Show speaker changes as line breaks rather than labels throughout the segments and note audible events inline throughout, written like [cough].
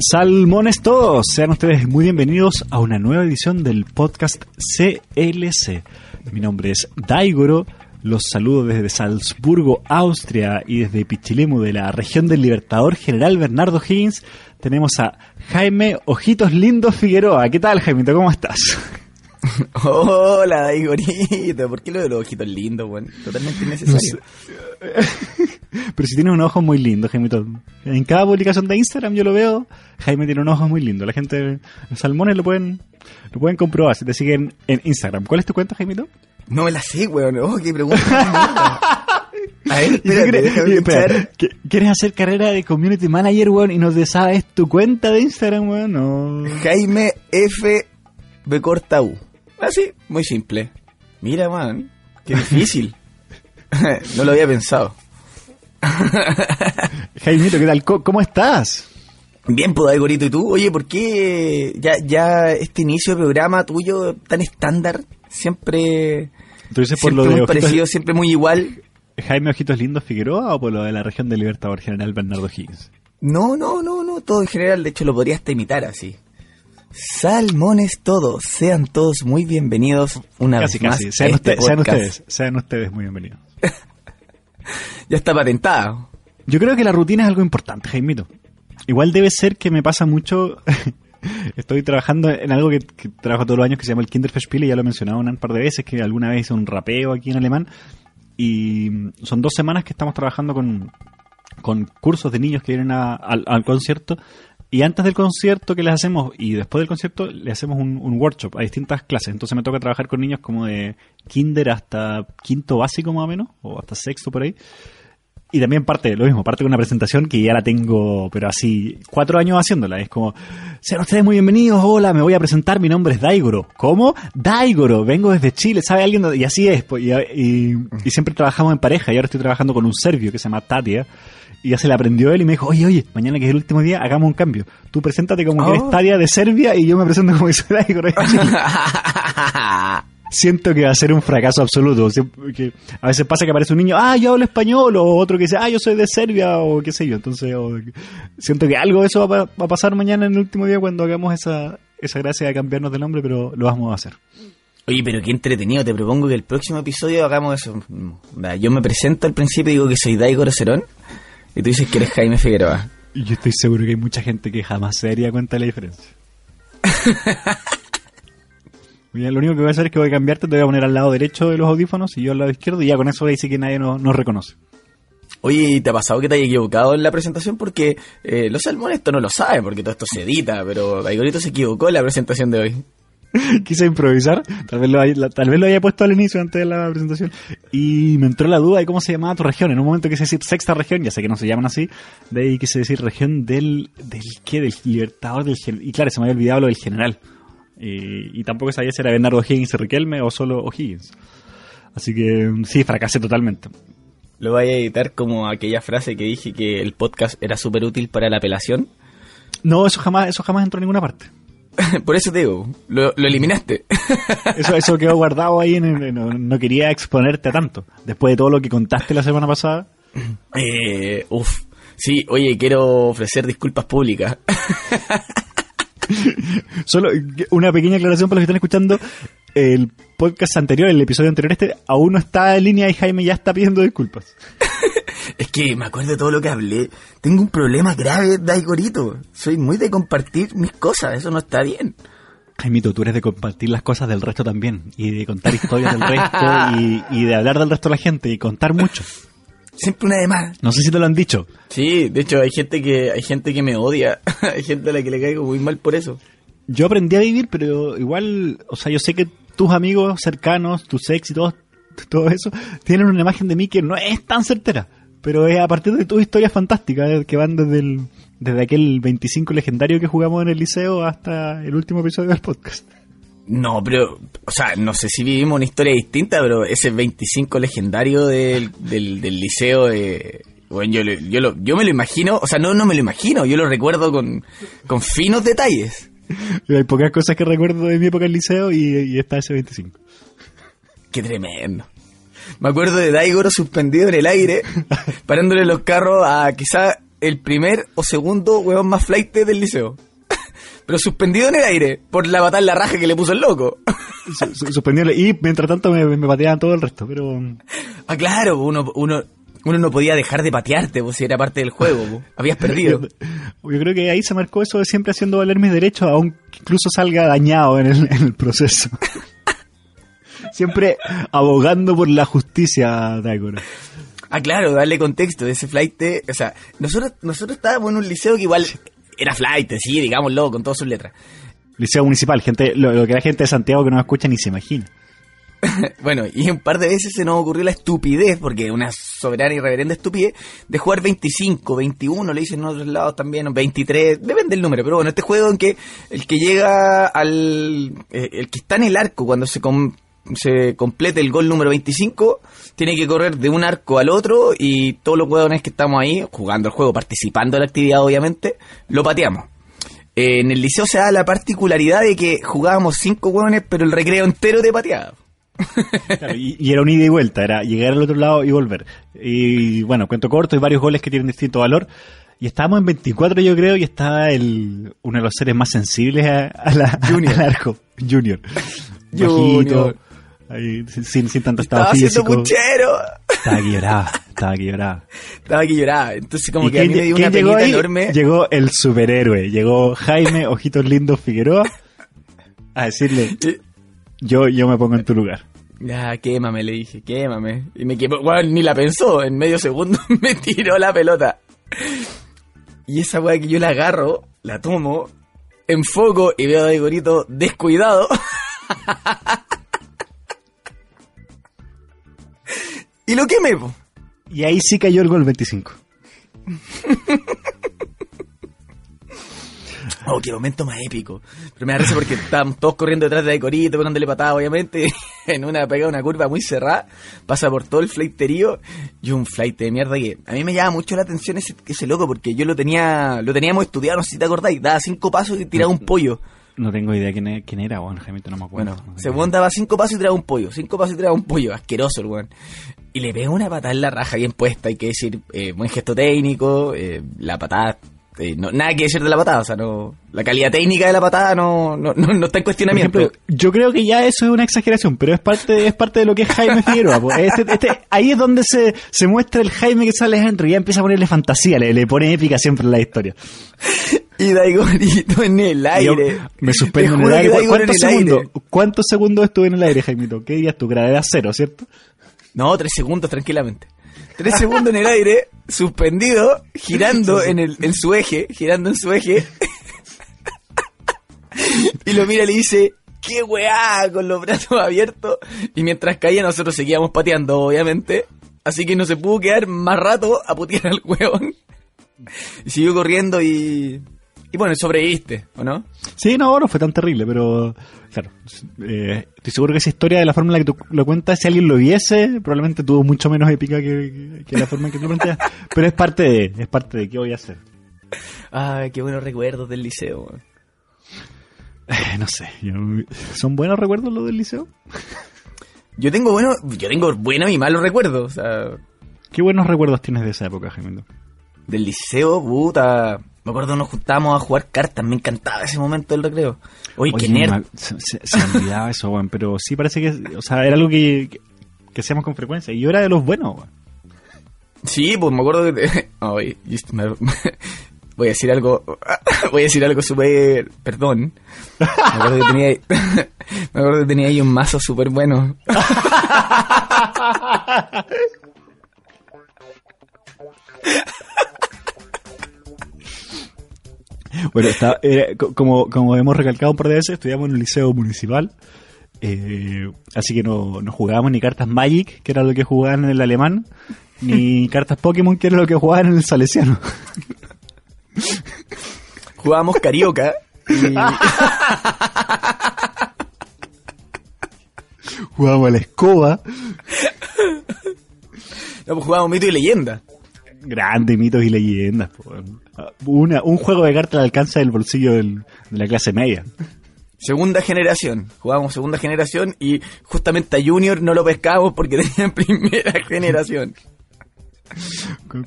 Salmones todos, sean ustedes muy bienvenidos a una nueva edición del podcast CLC. Mi nombre es Daigoro, los saludo desde Salzburgo, Austria y desde Pichilemu de la región del Libertador General Bernardo Higgins. Tenemos a Jaime Ojitos Lindos Figueroa. ¿Qué tal, Jaimito? ¿Cómo estás? [laughs]
Hola, Daigorito. ¿Por qué lo de los ojitos lindos, weón? Totalmente innecesario. [laughs]
Pero si tiene un ojo muy lindo, Jaimito. En cada publicación de Instagram yo lo veo. Jaime tiene un ojo muy lindo. La gente, los salmones lo pueden, lo pueden comprobar si te siguen en Instagram. ¿Cuál es tu cuenta, Jaimito?
No me la sé, weón. Oh, qué pregunta. [laughs] A ver, espérate,
¿Quieres,
escuchar.
¿Quieres hacer carrera de community manager, weón, y no te sabes tu cuenta de Instagram, weón? No.
Jaime F. B. corta U. Así, muy simple. Mira, man, qué difícil. [laughs] no lo había pensado.
Jaimito, ¿qué tal? ¿Cómo, estás?
Bien, pues, Daigorito, ¿y tú? Oye, ¿por qué ya, ya este inicio de programa tuyo tan estándar? Siempre,
¿Tú dices por
siempre
lo de
muy
Ojitos-
parecido, siempre muy igual.
Jaime Ojitos Lindos Figueroa o por lo de la región del Libertador General Bernardo Higgins?
No, no, no, no, todo en general, de hecho lo podría hasta imitar así. Salmones todos, sean todos muy bienvenidos una
Casi,
vez
casi.
más.
Sean,
a este
usted- sean ustedes, sean ustedes muy bienvenidos. [laughs]
Ya está patentado.
Yo creo que la rutina es algo importante, Jaimito. Igual debe ser que me pasa mucho. [laughs] Estoy trabajando en algo que, que trabajo todos los años que se llama el Kinderfestspiele, y ya lo he mencionado un par de veces, que alguna vez hice un rapeo aquí en alemán. Y son dos semanas que estamos trabajando con, con cursos de niños que vienen a- al concierto. Y antes del concierto que les hacemos y después del concierto le hacemos un, un workshop a distintas clases. Entonces me toca trabajar con niños como de kinder hasta quinto básico más o menos, o hasta sexto por ahí. Y también parte, lo mismo, parte con una presentación que ya la tengo, pero así, cuatro años haciéndola. Es como, sean ustedes muy bienvenidos, hola, me voy a presentar, mi nombre es Daigoro. ¿Cómo? Daigoro, vengo desde Chile, ¿sabe alguien? dónde-?" Y así es, pues, y, y- y siempre trabajamos en pareja, y ahora estoy trabajando con un serbio que se llama Tatia, y ya se le aprendió él y me dijo, oye, oye, mañana que es el último día, hagamos un cambio. Tú preséntate como que
Oh.
eres Tatia de Serbia y yo me presento como que soy de Chile siento que va a ser un fracaso absoluto. Que a veces pasa que aparece un niño, ah, yo hablo español, o otro que dice, ah, yo soy de Serbia, o qué sé yo. Entonces, o- siento que algo de eso va, va a pasar mañana en el último día cuando hagamos esa, esa gracia de cambiarnos de nombre, pero lo vamos a hacer.
Oye, pero qué entretenido. Te propongo que el próximo episodio hagamos eso. Yo me presento al principio y digo que soy Daigoro Cerón. Y tú dices que eres Jaime Figueroa.
Y yo estoy seguro que hay mucha gente que jamás se daría cuenta de la diferencia. [laughs] Mira, lo único que voy a hacer es que voy a cambiarte, te voy a poner al lado derecho de los audífonos y yo al lado izquierdo, y ya con eso sí que nadie nos, nos reconoce.
Oye, ¿y ¿te ha pasado que te hayas equivocado en la presentación? Porque eh, los salmones esto no lo saben, porque todo esto se edita, pero Daigorito se equivocó en la presentación de hoy. [laughs]
quise improvisar, tal vez, lo haya, tal vez lo haya puesto al inicio antes de la presentación, y me entró la duda de cómo se llamaba tu región. En un momento quise decir sexta región, ya sé que no se llaman así, de ahí quise decir región del, del ¿qué? Del libertador del general. Y claro, se me había olvidado lo del general. Y, y tampoco sabía si era Bernardo Higgins y Riquelme o solo O'Higgins. Así que sí, fracasé totalmente.
Lo voy a editar como aquella frase que dije que el podcast era súper útil para la apelación.
No, eso jamás, eso jamás entró en ninguna parte. [laughs]
Por eso te digo, lo, lo eliminaste. [laughs]
Eso, eso quedó guardado ahí, no, no quería exponerte a tanto. Después de todo lo que contaste la semana pasada, [clears throat]
eh, uf. Sí, oye, quiero ofrecer disculpas públicas. [laughs]
Solo una pequeña aclaración para los que están escuchando. El podcast anterior, el episodio anterior este, aún no está en línea y Jaime ya está pidiendo disculpas.
Es que me acuerdo de todo lo que hablé. Tengo un problema grave, Daigorito. Soy muy de compartir mis cosas, eso no está bien.
Jaimito, tú eres de compartir las cosas del resto también. Y de contar historias del resto [laughs] y, y de hablar del resto de la gente y contar mucho.
Siempre una de más.
No sé si te lo han dicho.
Sí, de hecho hay gente que hay gente que me odia, [laughs] hay gente a la que le caigo muy mal por eso.
Yo aprendí a vivir, pero igual, o sea, yo sé que tus amigos cercanos, tus ex y todo, todo eso, tienen una imagen de mí que no es tan certera. Pero es a partir de tus historias fantásticas eh, que van desde el, desde aquel 25 legendario que jugamos en el liceo hasta el último episodio del podcast.
No, pero, o sea, no sé si vivimos una historia distinta, pero ese 25 legendario del, del, del liceo, eh, bueno, yo, lo- yo, lo- yo me lo imagino, o sea, no, no me lo imagino, yo lo recuerdo con, con finos detalles.
Hay pocas cosas que recuerdo de mi época en el liceo y, y está ese 25.
Qué tremendo. Me acuerdo de Daigoro suspendido en el aire, [laughs] parándole los carros a quizá el primer o segundo huevón más flight del liceo. [laughs] Pero suspendido en el aire, por la patada en la raja que le puso el loco. [laughs]
Su- su- suspendible. Y mientras tanto me, me pateaban todo el resto, pero...
Ah, claro, uno, uno, uno no podía dejar de patearte, pues si era parte del juego, habías perdido.
Yo creo que ahí se marcó eso de siempre haciendo valer mis derechos, aunque incluso salga dañado en el, en el proceso. Siempre abogando por la justicia, Daigoro.
Ah, claro, darle contexto de ese flight. O sea, nosotros, nosotros estábamos en un liceo que igual era flight, sí, digámoslo, con todas sus letras.
Liceo municipal, gente, lo, lo que la gente de Santiago que no escucha ni se imagina. [laughs]
Bueno, y un par de veces se nos ocurrió la estupidez, porque una soberana y reverenda estupidez, de jugar 25, 21, le dicen en otros lados también, o 23, depende del número, pero bueno, este juego en que el que llega al... eh, el que está en el arco cuando se, se complete el gol número 25, tiene que correr de un arco al otro y todos los jugadores que estamos ahí, jugando el juego, participando en la actividad obviamente, lo pateamos. Eh, en el liceo se da la particularidad de que jugábamos cinco hueones, pero el recreo entero de pateado.
Claro, y, y era un ida y vuelta, era llegar al otro lado y volver. Y bueno, cuento corto, hay varios goles que tienen distinto valor. Y estábamos en 24 yo creo, y estaba el, uno de los seres más sensibles a, a la,
Junior.
al arco, Junior.
Junior.
Ahí, sin, sin tanto
Estaba
estado físico.
puchero.
Estaba que lloraba, estaba que lloraba.
Estaba que lloraba. Entonces como
¿Y
que a mí me dio una
llegó ahí?
enorme.
Llegó el superhéroe, llegó Jaime Ojitos Lindos Figueroa a decirle, [laughs] yo, yo me pongo en tu lugar.
Ya, quémame, le dije, quémame. Y me quemó, bueno, ni la pensó, en medio segundo [laughs] me tiró la pelota. Y esa weá que yo la agarro, la tomo, enfoco y veo a Igorito descuidado. [laughs] y lo quemé, po.
Y ahí sí cayó el gol 25. [laughs]
Oh, qué momento más épico. Pero me da risa porque estábamos todos corriendo detrás de Aicorito, pegándole patada, obviamente. [laughs] En una pegada, una curva muy cerrada. Pasa por todo el flighterío. Y un flight de mierda que a mí me llama mucho la atención ese, ese loco porque yo lo tenía, lo teníamos estudiado, no sé si te acordáis. Daba cinco pasos y tiraba un pollo.
No tengo idea quién, es- quién era, bueno, Jaime, no me acuerdo.
Bueno, según daba cinco pasos y tiraba un pollo. Cinco pasos y tiraba un pollo. Asqueroso el weón. Y le pega una patada en la raja bien puesta, hay que decir, eh, buen gesto técnico, eh, la patada, eh, no, nada que decir de la patada, o sea, no, la calidad técnica de la patada no, no, no, no está en cuestionamiento.
ejemplo, yo creo que ya eso es una exageración, pero es parte, es parte de lo que es Jaime Figueroa. [laughs] Este- este- ahí es donde se, se muestra el Jaime que sale Henry, ya empieza a ponerle fantasía, le, le pone épica siempre en la historia. [laughs]
y Daigorito en el
yo
aire.
me suspendo en el
juro que
aire. ¿Cu-
Daigoro en
¿Cuántos
aire.
segundos, ¿Cuántos segundos estuve en el aire, Jaimito? ¿Qué dirías tú? Gravedad cero, ¿cierto?
No, tres segundos tranquilamente. Tres segundos en el aire, suspendido, girando en, el, en su eje, girando en su eje. y lo mira y le dice, ¡qué weá! Con los brazos abiertos. Y mientras caía nosotros seguíamos pateando, obviamente. Así que no se pudo quedar más rato a putear al hueón. Y siguió corriendo y... Y bueno, sobreviviste, ¿o no?
Sí, no, no fue tan terrible, pero claro, eh, estoy seguro que esa historia de la forma en la que tú lo cuentas, si alguien lo viese, probablemente tuvo mucho menos épica que, que la forma en que tú lo planteas, [laughs] pero es parte de, es parte de qué voy a hacer.
Ay, qué buenos recuerdos del liceo.
Eh, no sé, ¿son buenos recuerdos los del liceo?
Yo tengo bueno, yo tengo buenos y malos recuerdos, o sea,
¿Qué buenos recuerdos tienes de esa época, Jaime?
del liceo, puta. Me acuerdo nos juntábamos a jugar cartas, me encantaba ese momento del recreo. Oye, qué nerd.
Se, se- se me olvidaba eso, weón, pero sí parece que, o sea, era algo que, que, que hacíamos con frecuencia, y yo era de los buenos, weón.
Sí, pues me acuerdo que te- [laughs] me- [laughs] voy a decir algo, [laughs] voy a decir algo súper, perdón. Me acuerdo que tenía, me acuerdo que tenía ahí un mazo súper bueno. [laughs]
Bueno, está- era- co- como, como hemos recalcado un par de veces, estudiamos en un liceo municipal Eh, así que no, no jugábamos ni cartas Magic, que era lo que jugaban en el alemán, ni [laughs] cartas Pokémon, que era lo que jugaban en el salesiano. [laughs]
Jugábamos carioca. y-
jugábamos a la escoba.
no, pues jugábamos mito y leyenda.
Grandes mitos y leyendas. po. Una, un juego de cartas al alcance del bolsillo del- de la clase media.
Segunda generación. Jugábamos segunda generación y justamente a Junior no lo pescábamos porque [laughs] tenía primera generación.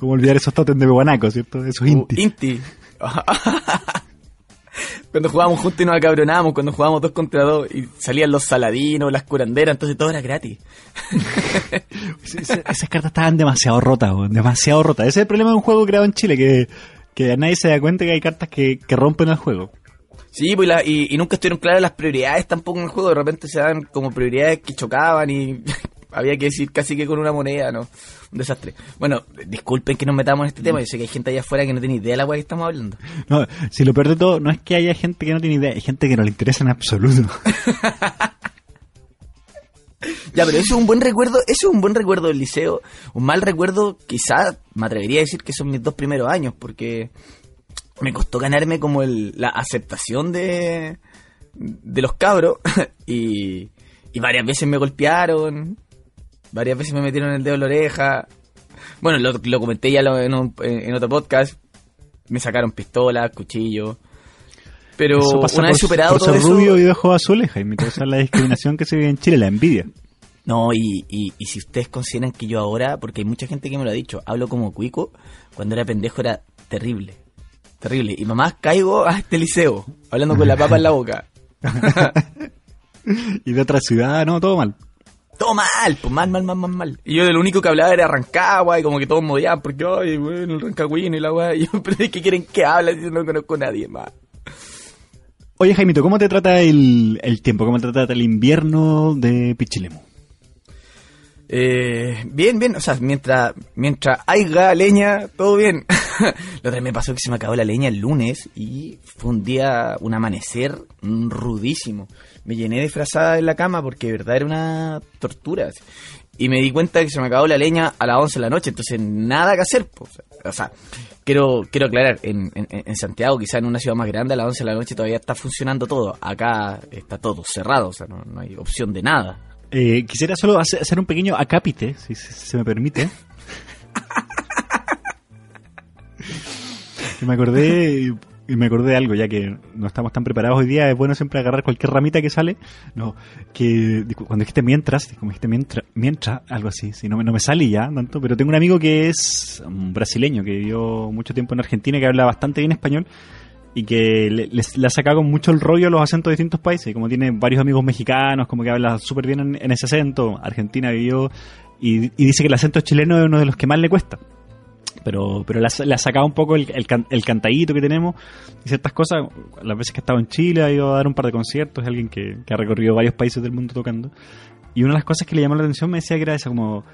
Como olvidar esos totems de Guanaco, ¿cierto? Esos
Uh,
inti.
Inti. [laughs] cuando jugábamos juntos y nos acabronábamos, cuando jugábamos dos contra dos y salían los saladinos, las curanderas, entonces todo era gratis. [laughs]
Es- es- Esas cartas estaban demasiado rotas, demasiado rotas. Ese es el problema de un juego creado en Chile, que, que nadie se da cuenta que hay cartas que, que rompen el juego.
Sí, pues la- y, y nunca estuvieron claras las prioridades tampoco en el juego. De repente se dan como prioridades que chocaban y [laughs] había que decir casi que con una moneda, ¿no? Un desastre. Bueno, disculpen que nos metamos en este tema. Yo sé que hay gente allá afuera que no tiene idea de la weá que estamos hablando.
No, si lo peor de todo, no es que haya gente que no tiene idea, hay gente que no le interesa en absoluto. [laughs] [laughs]
Ya, pero eso es un buen recuerdo, eso es un buen recuerdo del liceo. Un mal recuerdo, quizá me atrevería a decir que son mis dos primeros años, porque me costó ganarme como el, la aceptación de, de los cabros [laughs] y, varias veces me golpearon, varias veces me metieron el dedo en la oreja. Bueno, lo, lo comenté ya en, un- en otro podcast, me sacaron pistolas, cuchillos. Pero
Eso
una vez superado
por
todo
ser
eso,
rubio y de ojos azules, Jaime. que Esa es la discriminación que se vive en Chile, la envidia.
No, y, y, y si ustedes consideran que yo ahora, porque hay mucha gente que me lo ha dicho, hablo como cuico, cuando era pendejo era terrible. Terrible. Y mamá caigo a este liceo, hablando con la papa en la boca. [laughs]
Y de otra ciudad, no, todo mal.
Todo mal, pues mal, mal, mal, mal, mal. Y yo de lo único que hablaba era Rancagua y como que todos modiaban porque, ay, bueno, el Rancagüino y la weá. Y yo, [laughs] pero ¿de qué quieren que hable si no conozco a nadie más?
Oye, Jaimito, ¿cómo te trata el, el tiempo? ¿Cómo te trata el invierno de Pichilemu?
Eh, bien, bien, o sea, mientras, mientras haya leña, todo bien. [laughs] otra vez me pasó que se me acabó la leña el lunes y fue un día, un amanecer rudísimo. Me llené de frazada en la cama porque de verdad era una tortura. Y me di cuenta que se me acabó la leña a las 11 de la noche, entonces nada que hacer. O sea, quiero, quiero aclarar, en, en, en Santiago, quizá en una ciudad más grande, a las 11 de la noche todavía está funcionando todo. Acá está todo cerrado, o sea, no, no hay opción de nada.
Eh, quisiera solo hacer, un pequeño acápite, si, se me permite. [laughs] Me acordé y me acordé de algo, ya que no estamos tan preparados hoy día, es bueno siempre agarrar cualquier ramita que sale. No, que cuando dijiste mientras, como dijiste mientras, mientras, algo así, si no, no me sale ya tanto, pero tengo un amigo que es un brasileño, que vivió mucho tiempo en Argentina, que habla bastante bien español y que le, ha sacado mucho el rollo los acentos de distintos países. Como tiene varios amigos mexicanos, como que habla súper bien en, en ese acento. Argentina vivió y, y dice que el acento chileno es uno de los que más le cuesta. Pero, pero le ha sacado un poco el, el, el cantadito que tenemos y ciertas cosas. Las veces que ha estado en Chile, ha ido a dar un par de conciertos. Es alguien que, que ha recorrido varios países del mundo tocando. Y una de las cosas que le llamó la atención me decía que era esa como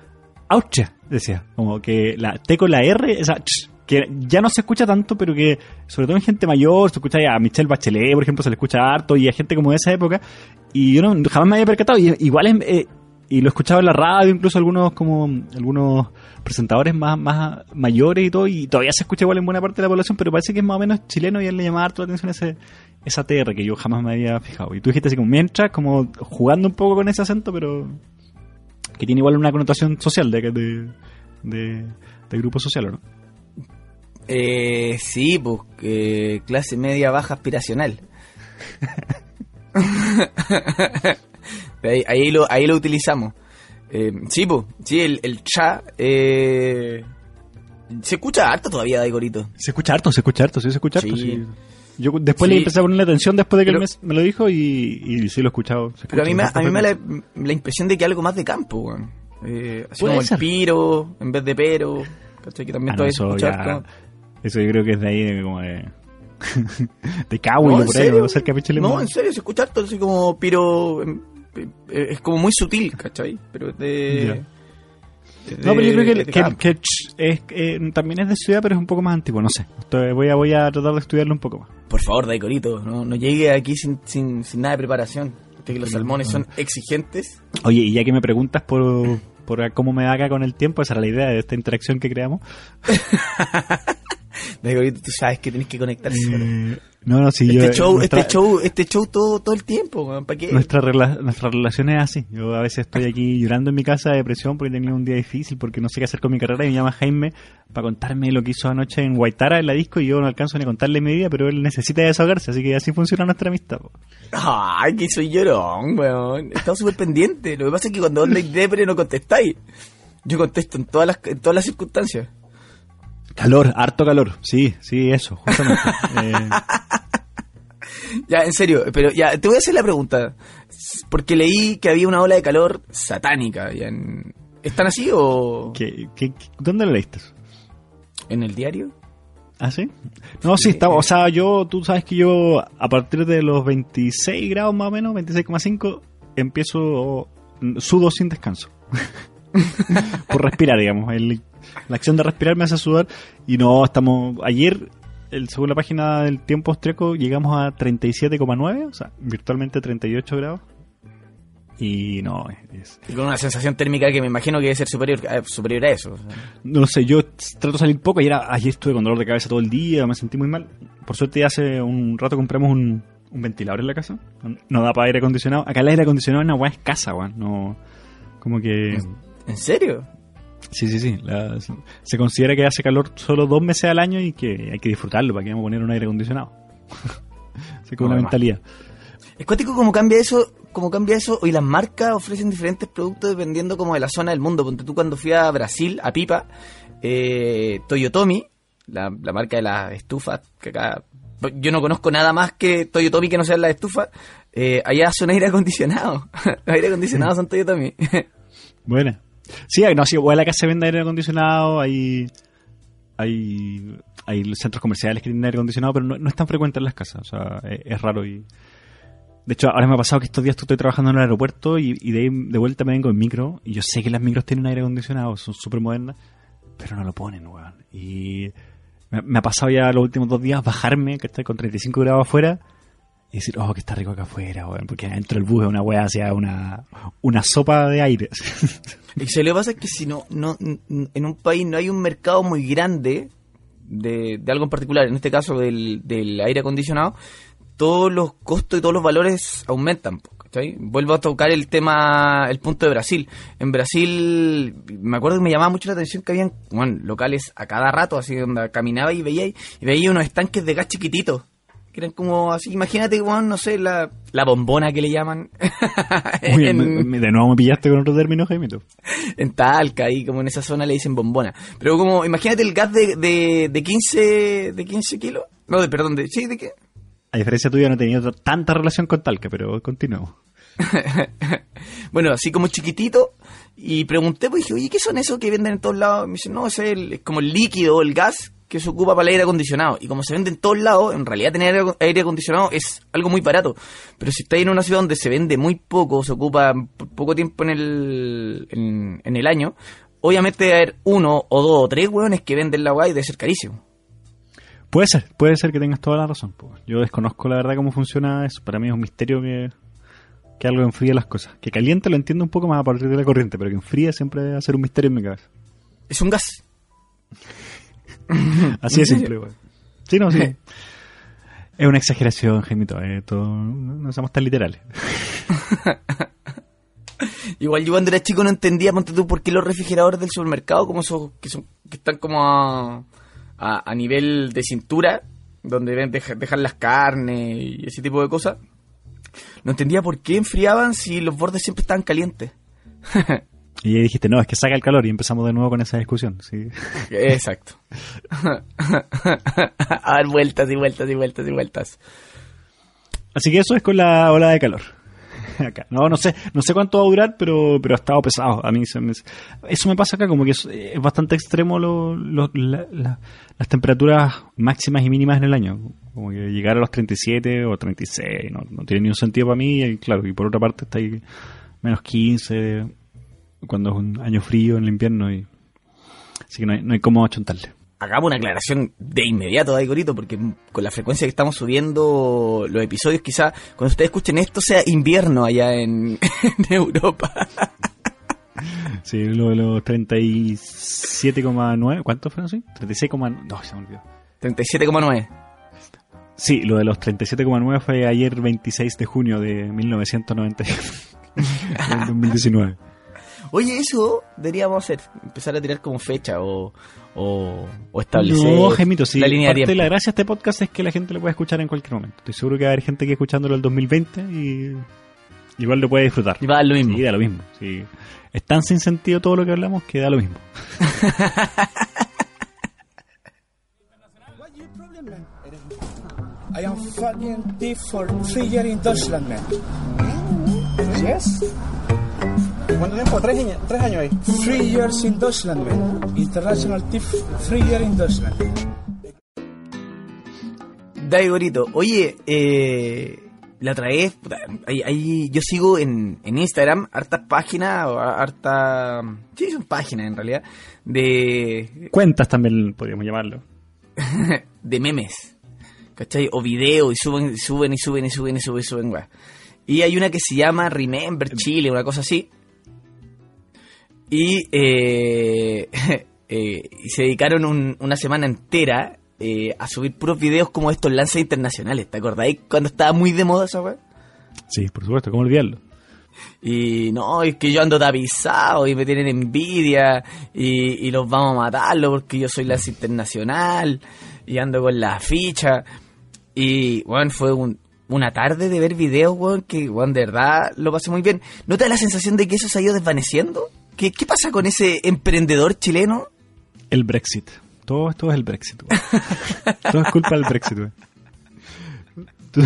¡Aucha! Decía, como que la T con la R, esa ch, que ya no se escucha tanto, pero que sobre todo en gente mayor, se escucha a Michelle Bachelet, por ejemplo, se le escucha harto, y a gente como de esa época, y yo no, jamás me había percatado, y igual es, eh, y lo escuchaba en la radio, incluso algunos como algunos presentadores más, más mayores y todo, y todavía se escucha igual en buena parte de la población, pero parece que es más o menos chileno y él le llamaba harto la atención ese, esa TR que yo jamás me había fijado. Y tú dijiste así como mientras, como jugando un poco con ese acento, pero que tiene igual una connotación social de, de, de, de grupo social, ¿o no?
Eh, sí, pues, eh, clase media baja aspiracional. [laughs] ahí, ahí lo, ahí lo utilizamos. Eh, sí, pues, sí, el, el cha, eh, se escucha harto todavía, Daigorito.
Se escucha harto, se escucha harto, sí, se escucha harto.
Sí.
sí. Yo después
Sí.
le empecé a ponerle atención después de que
Pero-
él me, me lo dijo y, y sí lo he escuchado. se
Pero a mí, me, a mí me da la, la impresión de que algo más de campo, weón. Eh, así como
ser.
el piro, en vez de pero, ¿cachai? Que también
Ah, no,
todavía se
eso,
escucha
ya-
harto.
eso yo creo que es de ahí, de, como de... [laughs] de Cahuil,
No, ¿en
por ahí? ¿no? cerca de Pichilemu.
No, en serio, se escucha harto, así como piro. em, Es como muy sutil, ¿cachai? Pero de.
No, pero yo creo que, es, eh, también es de ciudad, pero es un poco más antiguo, no sé. Entonces voy a, voy a tratar de estudiarlo un poco más.
Por favor, Daicorito, no, no llegue aquí sin, sin, sin nada de preparación. ¿Viste que los salmones son exigentes?
Oye, y ya que me preguntas por, por cómo me acá con el tiempo, esa era la idea de esta interacción que creamos. [laughs]
tú sabes que tenés que conectar
eh, no, no, sí,
este
yo,
show, este show, este show todo, todo el tiempo, ¿para qué?
Nuestra, nuestra relación es así. Yo a veces estoy aquí llorando en mi casa de depresión porque he tenido un día difícil, porque no sé qué hacer con mi carrera y me llama Jaime para contarme lo que hizo anoche en Guaitara en la disco y yo no alcanzo ni a contarle mi vida, pero él necesita desahogarse, así que así funciona nuestra amistad.
Ay, que soy llorón, weón. Estamos súper pendientes. Lo que pasa es que cuando habláis depre no contestáis. Yo contesto en todas las, en todas las circunstancias.
Calor, harto calor. Sí, sí, eso, justamente. [laughs] eh...
Ya, en serio, pero ya, te voy a hacer la pregunta. Porque leí que había una ola de calor satánica. Ya en... ¿Están así o...?
¿Qué, qué, dónde lo leíste?
¿En el diario?
¿Ah, sí? No, sí, está, o sea, yo, tú sabes que yo a partir de los 26 grados más o menos, 26,5, empiezo, sudo sin descanso. [laughs] Por respirar, digamos. El, la acción de respirar me hace sudar y no, estamos, ayer el, según la página del tiempo austríaco, llegamos a 37,9, o sea, virtualmente 38 grados. Y no, es,
con una sensación térmica que me imagino que debe ser superior, eh, superior a eso.
No lo sé, yo trato de salir poco. Ayer, ayer estuve con dolor de cabeza todo el día, me sentí muy mal. Por suerte, hace un rato compramos un, un ventilador en la casa. No da para aire acondicionado. Acá el aire acondicionado es una weá escasa, weón. No, como que.
¿En serio?
Sí, sí, sí. La, se considera que hace calor solo dos meses al año y que hay que disfrutarlo. ¿Para que vamos a poner un aire acondicionado? [laughs] Así como una mentalidad.
Es cuático cómo cambia eso, cómo cambia eso. Hoy las marcas ofrecen diferentes productos dependiendo como de la zona del mundo. Ponte tú cuando fui a Brasil, a Pipa, eh, Toyotomi, la, la marca de las estufas, que acá yo no conozco nada más que Toyotomi que no sea la estufa. Eh, allá son aire acondicionado. [laughs] Los aire acondicionados son Toyotomi. [laughs]
Buena. Sí, no, sí, igual acá se vende aire acondicionado, hay, hay, hay centros comerciales que tienen aire acondicionado, pero no, no es tan frecuente en las casas, o sea, es, raro y... De hecho, ahora me ha pasado que estos días estoy trabajando en el aeropuerto y, y de, de, vuelta me vengo en micro y yo sé que las micros tienen aire acondicionado, son súper modernas, pero no lo ponen, weón. Y me, me, ha pasado ya los últimos dos días bajarme, que estoy con 35 grados afuera, y decir, oh, que está rico acá afuera, porque dentro del bus es una weá hacia una, una sopa de aire. [laughs]
y se le pasa que si no, no, en un país no hay un mercado muy grande de, de algo en particular, en este caso del, del, aire acondicionado, todos los costos y todos los valores aumentan. Vuelvo a tocar el tema, el punto de Brasil. En Brasil, me acuerdo que me llamaba mucho la atención que habían locales a cada rato, así donde caminaba y veía, y veía unos estanques de gas chiquititos que eran como así, imagínate, bueno, no sé, la, la bombona que le llaman. [laughs]
Uy, en, me, de nuevo me pillaste con otro término, Jaime.
En Talca, ahí como en esa zona le dicen bombona. Pero como, imagínate el gas de, de, de 15, de 15 kilos. No, de, perdón, de, ¿sí? ¿De qué?
A diferencia tuya no he tenido tanta relación con Talca, pero continuamos. [laughs]
bueno, así como chiquitito. Y pregunté, pues dije, oye, ¿qué son esos que venden en todos lados? Me dicen, no, es, el, es como el líquido, el gas que se ocupa para el aire acondicionado. Y como se vende en todos lados, en realidad tener aire acondicionado es algo muy barato. Pero si estás en una ciudad donde se vende muy poco, se ocupa poco tiempo en el, en, en el año, obviamente debe haber uno o dos o tres hueones que venden la guay y debe ser carísimo.
Puede ser, puede ser que tengas toda la razón. Yo desconozco la verdad cómo funciona eso. Para mí es un misterio que, que algo enfríe las cosas. Que caliente lo entiendo un poco más a partir de la corriente, pero que enfríe siempre a ser un misterio en mi cabeza.
Es un gas. [laughs]
Así de simple, güey. Sí, no, sí. [laughs] es una exageración, Jaimito. Eh, todo, no somos tan literales. [laughs]
Igual yo cuando era chico no entendía, ponte tú, por qué los refrigeradores del supermercado, como esos que, son, que están como a, a, a nivel de cintura, donde deben dejar las carnes y ese tipo de cosas. No entendía por qué enfriaban si los bordes siempre estaban calientes.
Y ahí dijiste, no, es que saca el calor y empezamos de nuevo con esa discusión. ¿sí? [laughs]
Exacto. [laughs] a dar vueltas y vueltas y vueltas y vueltas.
Así que eso es con la ola de calor. [laughs] Acá. No, no sé, no sé cuánto va a durar, pero, pero ha estado pesado. A mí se me, eso me pasa acá, como que es, es bastante extremo lo, lo, la, la, las temperaturas máximas y mínimas en el año. Como que llegar a los 37 o 36 no, no tiene ni un sentido para mí. Y claro, y por otra parte está ahí menos 15, cuando es un año frío en el invierno y así que no hay, no hay cómo achuntarle.
hagamos una aclaración de inmediato, Daigorito, porque con la frecuencia que estamos subiendo los episodios, quizá cuando ustedes escuchen esto sea invierno allá en, [laughs] en Europa.
Sí, lo de los 37,9. ¿Cuántos fueron así? 36,9. No, se me olvidó.
37,9.
Sí, lo de los 37,9 fue ayer 26 de junio de 1990. 2019. [laughs]
Oye, eso deberíamos hacer, empezar a tirar como fecha o, o, o establecer
No, Gemito, sí.
la línea de
parte de
tiempo.
la gracia de este podcast es que la gente lo puede escuchar en cualquier momento. Estoy seguro que va a haber gente que escuchándolo el 2020 y igual lo puede disfrutar.
Y va a dar lo mismo.
Sí, da lo mismo. Sí. Es tan sin sentido todo lo que hablamos que da lo mismo. [laughs]
I am fucking thief for three years in Deutschland, man. Yes?
¿Cuánto tiempo? ¿Tres años, tres años ahí?
Three years in Deutschland, man. International thief, three years in Deutschland.
Daigorito, oye, eh, la otra vez, ahí- ahí yo sigo en, en Instagram hartas páginas, o harta, sí, son páginas en realidad, de,
Cuentas también podríamos llamarlo. [laughs]
de memes, ¿cachai? O videos, y suben, suben y suben y suben y suben y suben, weá. Y hay una que se llama Remember Chile, una cosa así. Y, eh, [laughs] eh, y se dedicaron un- una semana entera eh, a subir puros videos como estos lances internacionales. ¿Te acordáis cuando estaba muy de moda esa weá?
Sí, por supuesto, ¿cómo olvidarlo?
Y no, es que yo ando tapizado y me tienen envidia y, y los vamos a matarlo porque yo soy lance internacional y ando con la ficha. Y bueno, fue un- una tarde de ver videos, weón, que weón, de verdad lo pasé muy bien. ¿No te da la sensación de que eso se ha ido desvaneciendo? ¿Qué, qué pasa con ese emprendedor chileno?
El Brexit. Todo esto es el Brexit. Todo es culpa del Brexit. Tú,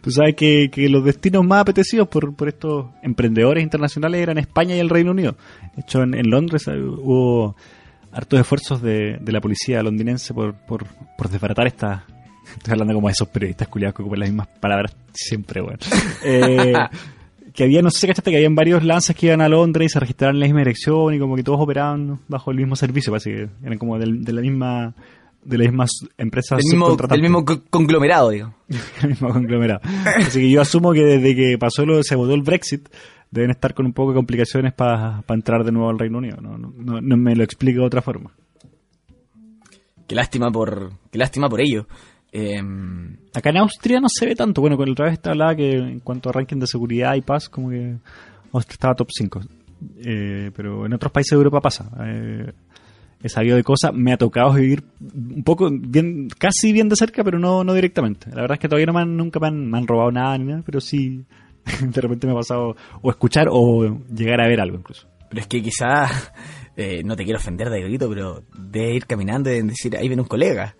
tú sabes que, que los destinos más apetecidos por, por estos emprendedores internacionales eran España y el Reino Unido. De hecho, en, en Londres eh, hubo hartos esfuerzos de, de la policía londinense por, por, por desbaratar esta... Estoy hablando como de esos periodistas culiados que ocupan las mismas palabras siempre, güey. [laughs] Eh, que había, no sé si cachaste, que habían varios lances que iban a Londres y se registraron en la misma dirección y como que todos operaban bajo el mismo servicio, parece que eran como del- de la misma de las mismas empresas
Del mismo, del mismo co- conglomerado, digo. [laughs]
el mismo conglomerado. Así que yo asumo que desde que pasó lo se votó el Brexit deben estar con un poco de complicaciones para entrar de nuevo al Reino Unido. No, no, no- no me lo explico de otra forma.
Qué lástima por, qué lástima por ello. Em,
Acá en Austria no se ve tanto. Bueno, con otra vez te hablaba que en cuanto a ranking de seguridad y paz, como que Austria estaba top 5. Eh, pero en otros países de Europa pasa. Eh, he sabido de cosas, me ha tocado vivir un poco, bien, casi bien de cerca, pero no, no directamente. La verdad es que todavía no me han, nunca me han, me han robado nada ni nada, pero sí [laughs] de repente me ha pasado o escuchar o llegar a ver algo incluso.
Pero es que quizás, eh, no te quiero ofender, Davidito, pero de ir caminando y decir, ahí viene un colega.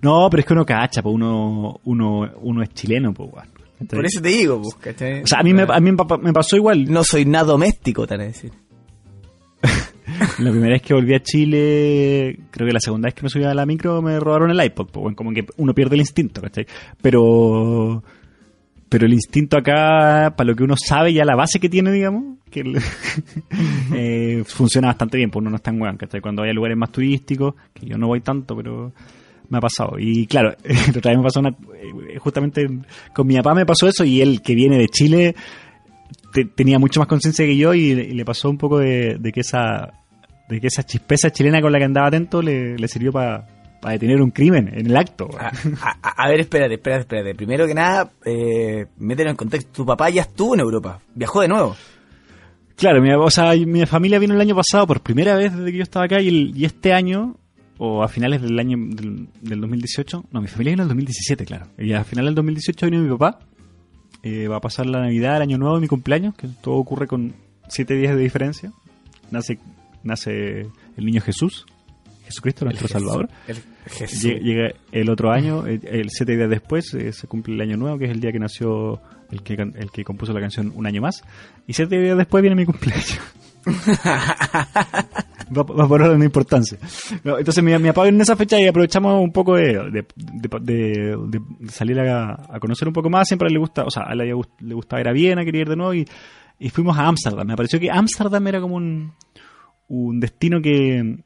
No, pero es que uno cacha, pues uno, uno, uno es chileno, pues, weón.
Por eso te digo, pues, ¿cachai?
O sea, a mí, me, a mí me pa- me pasó igual.
No soy nada doméstico, te van a decir. [laughs]
La primera vez que volví a Chile, creo que la segunda vez que me subí a la micro me robaron el iPod. Pues, bueno, como que uno pierde el instinto, ¿cachai? Pero, pero el instinto acá, para lo que uno sabe ya la base que tiene, digamos, que el- [laughs] eh, funciona bastante bien, pues uno no está en weón, ¿cachai? Cuando a lugares más turísticos, que yo no voy tanto, pero me ha pasado. Y claro, [laughs] la otra vez me pasó una, eh, justamente con mi papá me pasó eso y él que viene de Chile te- tenía mucho más conciencia que yo y, y le pasó un poco de, de que esa de que esa chispeza chilena con la que andaba atento le, le sirvió para detener un crimen en el acto.
A, a- a ver, espérate, espérate, espérate. Primero que nada, eh, mételo en contexto. Tu papá ya estuvo en Europa. Viajó de nuevo.
Claro, mi, o sea, mi familia vino el año pasado por primera vez desde que yo estaba acá y, el- y este año, o a finales del año del, del 2018, no, mi familia vino en el 2017, claro. Y a finales del 2018 vino mi papá. Eh, va a pasar la Navidad, el Año Nuevo y mi cumpleaños, que todo ocurre con siete días de diferencia. Nace, nace el niño Jesús, Jesucristo, nuestro
Jesús-
Salvador.
el Jesús.
Lle- Llega el otro año, el, el siete días después, eh, se cumple el año nuevo, que es el día que nació el que, el que compuso la canción Un año más. Y siete días después viene mi cumpleaños. [laughs] va, por orden de importancia. Entonces mi, mi en esa fecha y aprovechamos un poco de, salir a, a conocer un poco más. Siempre le gusta, o sea, a él le, gust- le gustaba ir a Viena, quería ir de nuevo y, y fuimos a Ámsterdam. Me pareció que Ámsterdam era como un destino que,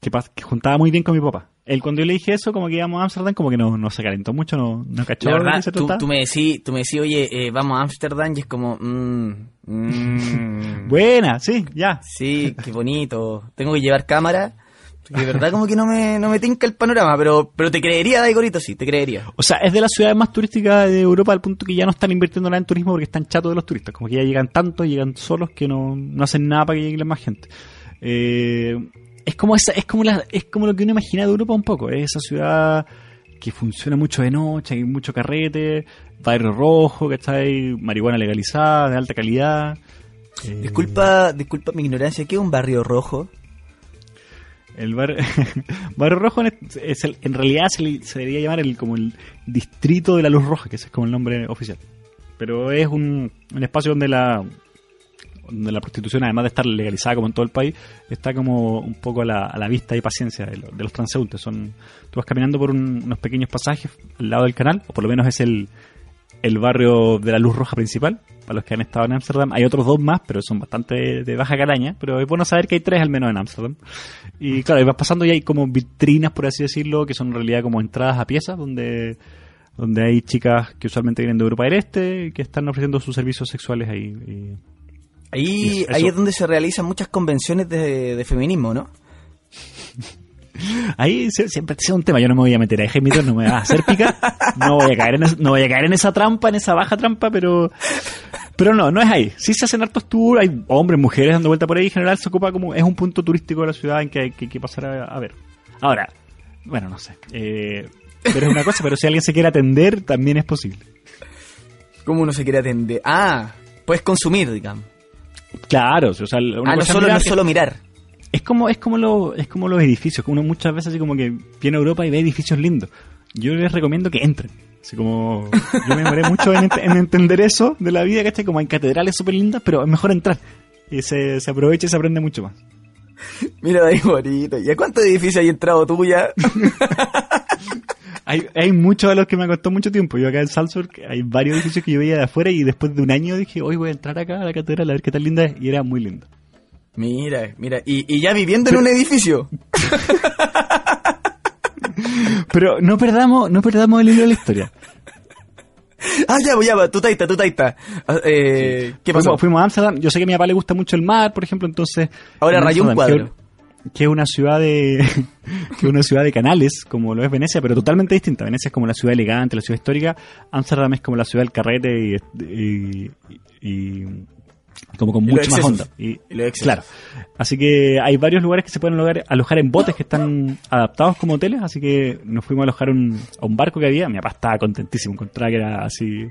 que, que juntaba muy bien con mi papá. Él cuando yo le dije eso, como que íbamos a Amsterdam, como que no, no se calentó mucho, no, no cachó
La
de
verdad, tú, tú me decís, tú me decís, oye, eh, vamos a Ámsterdam y es como, mm, mm, [laughs]
Buena, sí, ya.
sí, qué bonito. Tengo que llevar cámara. De verdad como que no me, no me tinca el panorama, pero, pero te creería, Daigorito, sí, te creería.
O sea, es de las ciudades más turísticas de Europa al punto que ya no están invirtiendo nada en turismo porque están chatos de los turistas. Como que ya llegan tanto, llegan solos que no, no hacen nada para que llegue más gente. Eh, es como esa, es como la, es como lo que uno imagina de Europa un poco. Es esa ciudad que funciona mucho de noche, hay mucho carrete, barrio rojo, ¿cachai? Marihuana legalizada, de alta calidad. Eh,
Disculpa, disculpa mi ignorancia, ¿qué es un barrio rojo?
El bar- [laughs] barrio rojo es, es el- en realidad se, le- se debería llamar el como el distrito de la luz roja, que ese es como el nombre oficial. Pero es un, un espacio donde la donde la prostitución, además de estar legalizada como en todo el país, está como un poco a la, a la vista y paciencia de, lo- de los transeúntes. Son, tú vas caminando por un- unos pequeños pasajes al lado del canal, o por lo menos es el, el barrio de la luz roja principal, para los que han estado en Ámsterdam. Hay otros dos más, pero son bastante de, de baja calaña, pero es bueno saber que hay tres al menos en Ámsterdam. Y claro, y vas pasando y hay como vitrinas, por así decirlo, que son en realidad como entradas a piezas, donde donde hay chicas que usualmente vienen de Europa del Este, que están ofreciendo sus servicios sexuales ahí. y-
Ahí,
Eso,
ahí es donde se realizan muchas convenciones de, de feminismo, ¿no? [laughs]
Ahí sie- siempre ha sido un tema, yo no me voy a meter ahí, Jaimito, no me va a hacer pica, no voy a caer en, es- no voy a caer en esa trampa, en esa baja trampa, pero pero no, no es ahí. Sí se hacen hartos tours, hay hombres, mujeres dando vuelta por ahí, en general se ocupa como, es un punto turístico de la ciudad en que hay que, que pasar a, a ver. Ahora, bueno, no sé, eh, pero es una cosa, pero si alguien se quiere atender, también es posible.
¿Cómo uno se quiere atender? Ah, puedes consumir, digamos.
Claro, o sea, una
ah, no solo,
mirar-
no solo mirar.
Es como, es como lo, es como los edificios, que uno muchas veces así como que viene a Europa y ve edificios lindos. Yo les recomiendo que entren. Así como, yo me demoré mucho en, ent- en entender eso de la vida, ¿cachai? Como hay catedrales súper lindas, pero es mejor entrar. Y se, se aprovecha y se aprende mucho más. [laughs]
Mira, ahí bonito. ¿Y a cuántos edificios hay entrado tú ya? [laughs]
Hay, hay muchos a los que me costó mucho tiempo. Yo acá en Salzburg hay varios edificios que yo veía de afuera y después de un año dije, hoy voy a entrar acá a la catedral a ver qué tan linda es. Y era muy lindo.
Mira, mira. ¿Y, y ya viviendo en un edificio? [laughs]
Pero no perdamos, no perdamos el hilo de la historia.
Ah, ya, ya, tu taita, tu taita. Ah, eh, ¿Qué pasó?
Fuimos, fuimos a Amsterdam. Yo sé que a mi papá le gusta mucho el mar, por ejemplo, entonces.
Ahora
en
rayó un cuadro.
Que, que es una ciudad de. [laughs] que una ciudad de canales, como lo es Venecia, pero totalmente distinta. Venecia es como la ciudad elegante, la ciudad histórica. Amsterdam es como la ciudad del carrete y- y- como con mucho más onda. Y, claro. Así que hay varios lugares que se pueden alojar, alojar en botes que están adaptados como hoteles, así que nos fuimos a alojar un- a un barco que había. Mi papá estaba contentísimo, encontraba que era así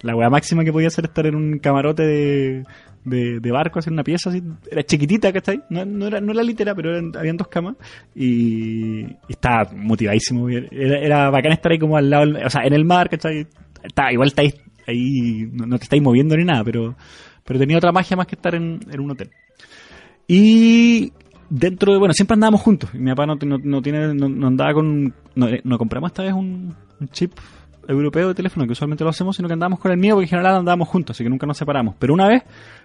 la weá máxima que podía hacer estar en un camarote de, de, de barco, hacer una pieza así. Era chiquitita, ¿cachai? No, no era, no era litera, pero eran, habían dos camas. Y, y estaba motivadísimo. Era, era bacán estar ahí como al lado, o sea, en el mar, ¿cachai? Está, igual estáis ahí, no, no te estáis moviendo ni nada, pero, pero tenía otra magia más que estar en, un hotel. Y dentro de, bueno, siempre andábamos juntos. Mi papá no, no, no tiene, no, no andaba con, no, no compramos esta vez un, chip europeo de teléfono, que usualmente lo hacemos, sino que andábamos con el mío, porque en general andábamos juntos, así que nunca nos separamos. Pero una vez